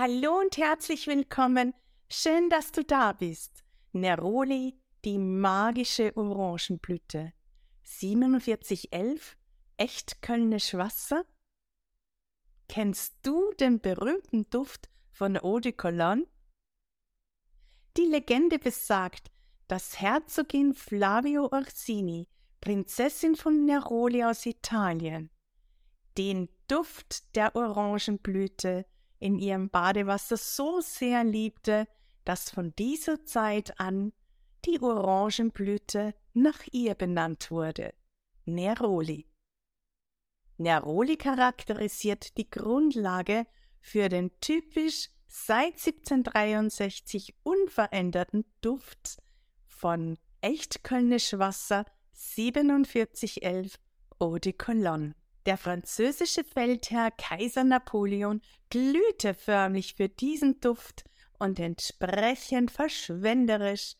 Hallo und herzlich willkommen. Schön, dass du da bist. Neroli, die magische Orangenblüte. 4711, echt Kölnisch Wasser? Kennst du den berühmten Duft von Eau de Cologne? Die Legende besagt, dass Herzogin Flavio Orsini, Prinzessin von Neroli aus Italien, den Duft der Orangenblüte in ihrem Badewasser so sehr liebte, dass von dieser Zeit an die Orangenblüte nach ihr benannt wurde, Neroli. Neroli charakterisiert die Grundlage für den typisch seit 1763 unveränderten Duft von Echtkölnisch Wasser 4711 Eau de Cologne. Der französische Feldherr Kaiser Napoleon glühte förmlich für diesen Duft und entsprechend verschwenderisch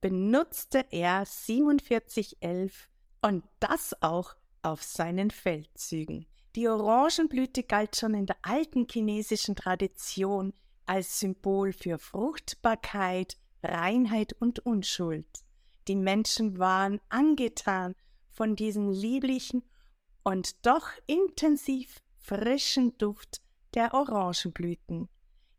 benutzte er 4711 und das auch auf seinen Feldzügen. Die Orangenblüte galt schon in der alten chinesischen Tradition als Symbol für Fruchtbarkeit, Reinheit und Unschuld. Die Menschen waren angetan von diesem lieblichen und doch intensiv frischen Duft der Orangenblüten.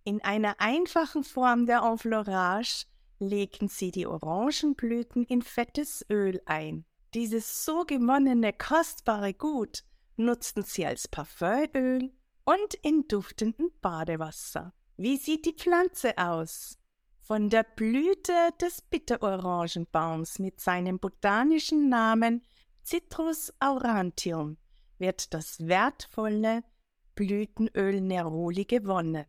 In einer einfachen Form der Enfleurage legten sie die Orangenblüten in fettes Öl ein. Dieses so gewonnene kostbare Gut nutzten sie als Parfümöl und in duftendem Badewasser. Wie sieht die Pflanze aus? Von der Blüte des Bitterorangenbaums mit seinem botanischen Namen Citrus aurantium wird das wertvolle Blütenöl Neroli gewonnen.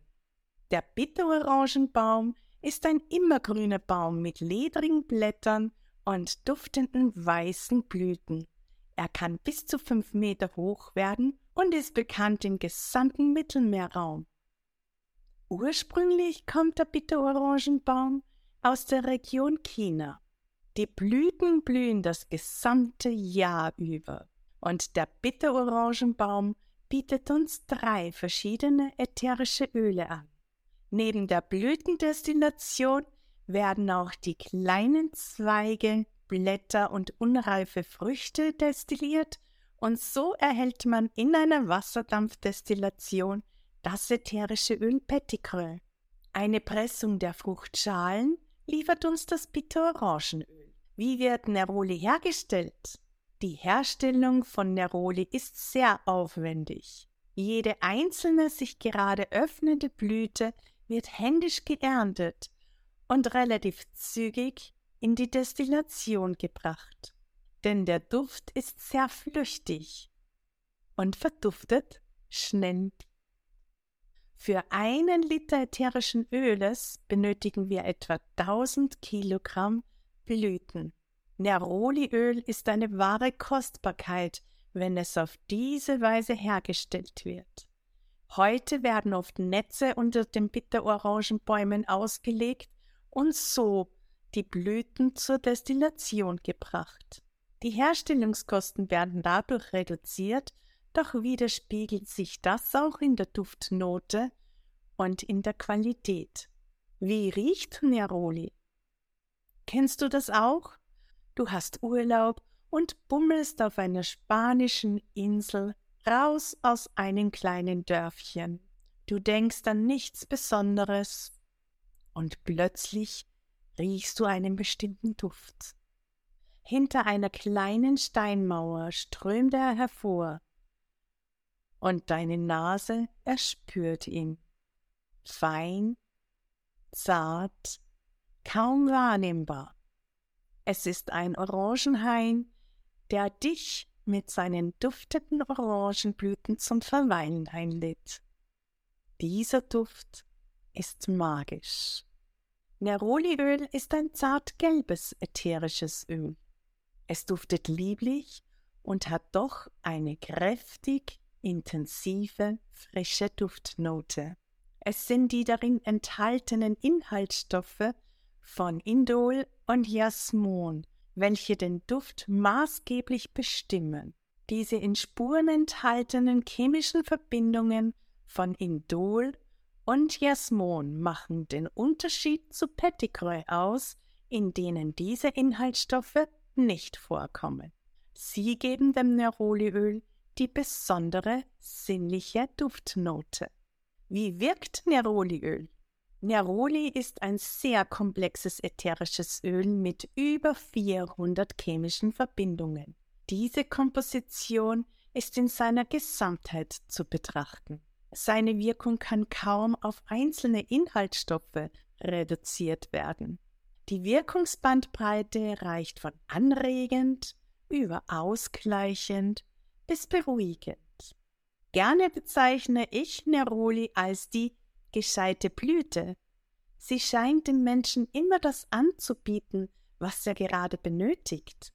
Der Bitterorangenbaum ist ein immergrüner Baum mit ledrigen Blättern und duftenden weißen Blüten. Er kann bis zu fünf Meter hoch werden und ist bekannt im gesamten Mittelmeerraum. Ursprünglich kommt der Bitterorangenbaum aus der Region China. Die Blüten blühen das gesamte Jahr über. Und der Bitterorangenbaum bietet uns drei verschiedene ätherische Öle an. Neben der Blütendestillation werden auch die kleinen Zweige, Blätter und unreife Früchte destilliert und so erhält man in einer Wasserdampfdestillation das ätherische Öl Petitcreux. Eine Pressung der Fruchtschalen liefert uns das Bitterorangenöl. Wie wird Neroli hergestellt? Die Herstellung von Neroli ist sehr aufwendig. Jede einzelne sich gerade öffnende Blüte wird händisch geerntet und relativ zügig in die Destillation gebracht. Denn der Duft ist sehr flüchtig und verduftet schnell. Für einen Liter ätherischen Öles benötigen wir etwa 1000 Kilogramm Blüten. Neroliöl ist eine wahre Kostbarkeit, wenn es auf diese Weise hergestellt wird. Heute werden oft Netze unter den Bitterorangenbäumen ausgelegt und so die Blüten zur Destillation gebracht. Die Herstellungskosten werden dadurch reduziert, doch widerspiegelt sich das auch in der Duftnote und in der Qualität. Wie riecht Neroli? Kennst du das auch? Du hast Urlaub und bummelst auf einer spanischen Insel raus aus einem kleinen Dörfchen. Du denkst an nichts Besonderes und plötzlich riechst du einen bestimmten Duft. Hinter einer kleinen Steinmauer strömt er hervor und deine Nase erspürt ihn. Fein, zart, kaum wahrnehmbar. Es ist ein Orangenhain, der dich mit seinen duftenden Orangenblüten zum Verweilen einlädt. Dieser Duft ist magisch. Neroliöl ist ein zart gelbes ätherisches Öl. Es duftet lieblich und hat doch eine kräftig, intensive, frische Duftnote. Es sind die darin enthaltenen Inhaltsstoffe von Indol und Jasmon, welche den Duft maßgeblich bestimmen. Diese in Spuren enthaltenen chemischen Verbindungen von Indol und Jasmon machen den Unterschied zu Pettigrew aus, in denen diese Inhaltsstoffe nicht vorkommen. Sie geben dem Neroliöl die besondere sinnliche Duftnote. Wie wirkt Neroliöl? Neroli ist ein sehr komplexes ätherisches Öl mit über 400 chemischen Verbindungen. Diese Komposition ist in seiner Gesamtheit zu betrachten. Seine Wirkung kann kaum auf einzelne Inhaltsstoffe reduziert werden. Die Wirkungsbandbreite reicht von anregend über ausgleichend bis beruhigend. Gerne bezeichne ich Neroli als die gescheite Blüte. Sie scheint dem Menschen immer das anzubieten, was er gerade benötigt.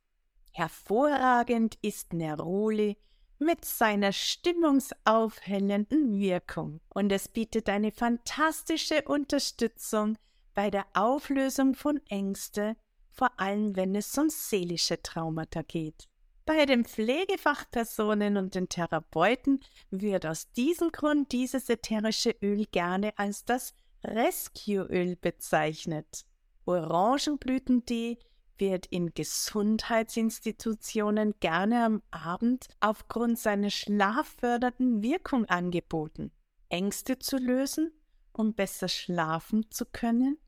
Hervorragend ist Neroli mit seiner stimmungsaufhellenden Wirkung und es bietet eine fantastische Unterstützung bei der Auflösung von Ängste, vor allem wenn es um seelische Traumata geht. Bei den Pflegefachpersonen und den Therapeuten wird aus diesem Grund dieses ätherische Öl gerne als das Rescue-Öl bezeichnet. Orangenblütentee wird in Gesundheitsinstitutionen gerne am Abend aufgrund seiner schlaffördernden Wirkung angeboten. Ängste zu lösen, um besser schlafen zu können?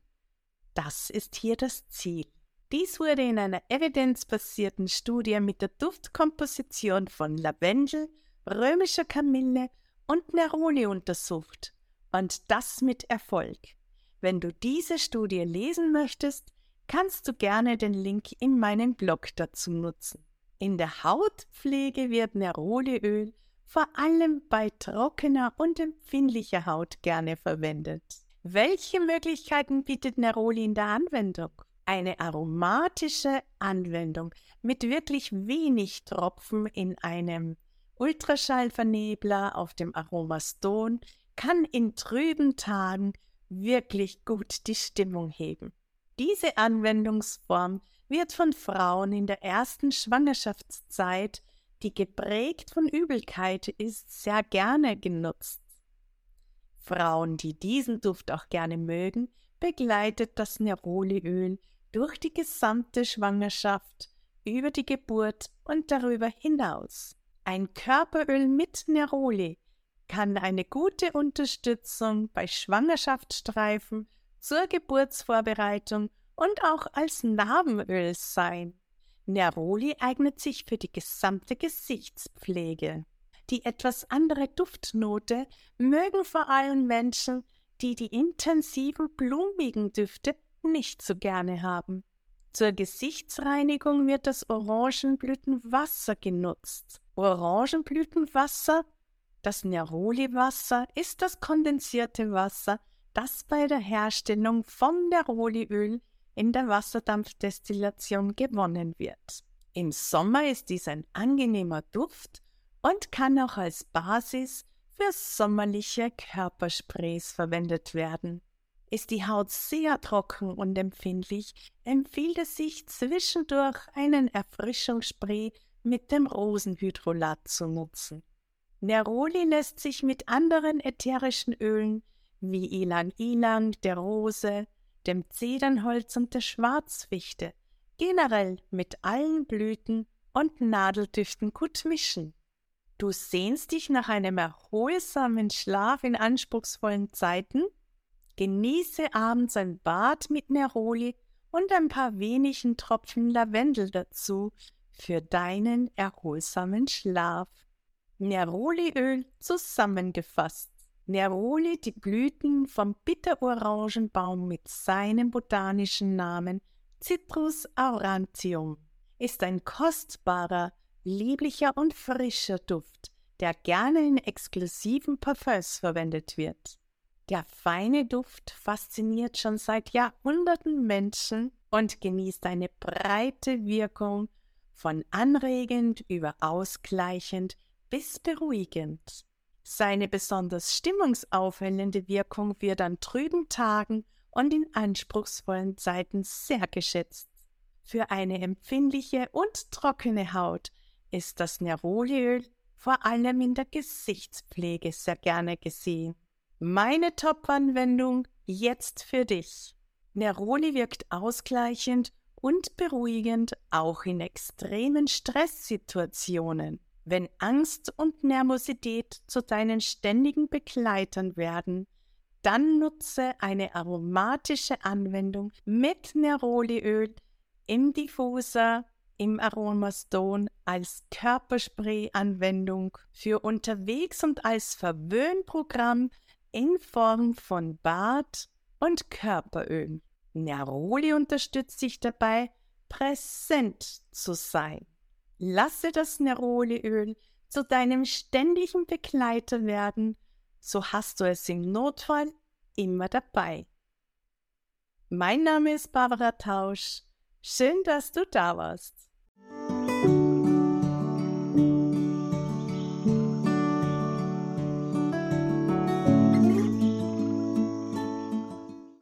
Das ist hier das Ziel. Dies wurde in einer evidenzbasierten Studie mit der Duftkomposition von Lavendel, römischer Kamille und Neroli untersucht. Und das mit Erfolg. Wenn du diese Studie lesen möchtest, kannst du gerne den Link in meinem Blog dazu nutzen. In der Hautpflege wird Neroliöl vor allem bei trockener und empfindlicher Haut gerne verwendet. Welche Möglichkeiten bietet Neroli in der Anwendung? Eine aromatische Anwendung mit wirklich wenig Tropfen in einem Ultraschallvernebler auf dem Aromaston kann in trüben Tagen wirklich gut die Stimmung heben. Diese Anwendungsform wird von Frauen in der ersten Schwangerschaftszeit, die geprägt von Übelkeit ist, sehr gerne genutzt. Frauen, die diesen Duft auch gerne mögen, begleitet das Neroliöl durch die gesamte Schwangerschaft, über die Geburt und darüber hinaus. Ein Körperöl mit Neroli kann eine gute Unterstützung bei Schwangerschaftsstreifen zur Geburtsvorbereitung und auch als Narbenöl sein. Neroli eignet sich für die gesamte Gesichtspflege. Die etwas andere Duftnote mögen vor allem Menschen, die die intensiven blumigen Düfte nicht so gerne haben. Zur Gesichtsreinigung wird das Orangenblütenwasser genutzt. Orangenblütenwasser, das Neroli-Wasser, ist das kondensierte Wasser, das bei der Herstellung vom Neroliöl in der Wasserdampfdestillation gewonnen wird. Im Sommer ist dies ein angenehmer Duft und kann auch als Basis für sommerliche Körpersprays verwendet werden. Ist die Haut sehr trocken und empfindlich, empfiehlt es sich zwischendurch einen Erfrischungsspray mit dem Rosenhydrolat zu nutzen. Neroli lässt sich mit anderen ätherischen Ölen wie Ilan Ilan, der Rose, dem Zedernholz und der Schwarzfichte, generell mit allen Blüten und Nadeldüften gut mischen. Du sehnst dich nach einem erholsamen Schlaf in anspruchsvollen Zeiten? Genieße abends ein Bad mit Neroli und ein paar wenigen Tropfen Lavendel dazu für deinen erholsamen Schlaf. Neroliöl zusammengefasst. Neroli die Blüten vom Bitterorangenbaum mit seinem botanischen Namen Citrus aurantium ist ein kostbarer, lieblicher und frischer Duft, der gerne in exklusiven Parfums verwendet wird. Der feine Duft fasziniert schon seit Jahrhunderten Menschen und genießt eine breite Wirkung von anregend über ausgleichend bis beruhigend. Seine besonders stimmungsaufhellende Wirkung wird an trüben Tagen und in anspruchsvollen Zeiten sehr geschätzt. Für eine empfindliche und trockene Haut ist das Neroliöl vor allem in der Gesichtspflege sehr gerne gesehen. Meine Top-Anwendung jetzt für dich. Neroli wirkt ausgleichend und beruhigend auch in extremen Stresssituationen. Wenn Angst und Nervosität zu deinen ständigen Begleitern werden, dann nutze eine aromatische Anwendung mit Neroliöl im Diffuser, im Aromastone als Körperspray-Anwendung für unterwegs und als Verwöhnprogramm in Form von Bad und Körperöl. Neroli unterstützt dich dabei, präsent zu sein. Lasse das Neroliöl zu deinem ständigen Begleiter werden, so hast du es im Notfall immer dabei. Mein Name ist Barbara Tausch. Schön, dass du da warst.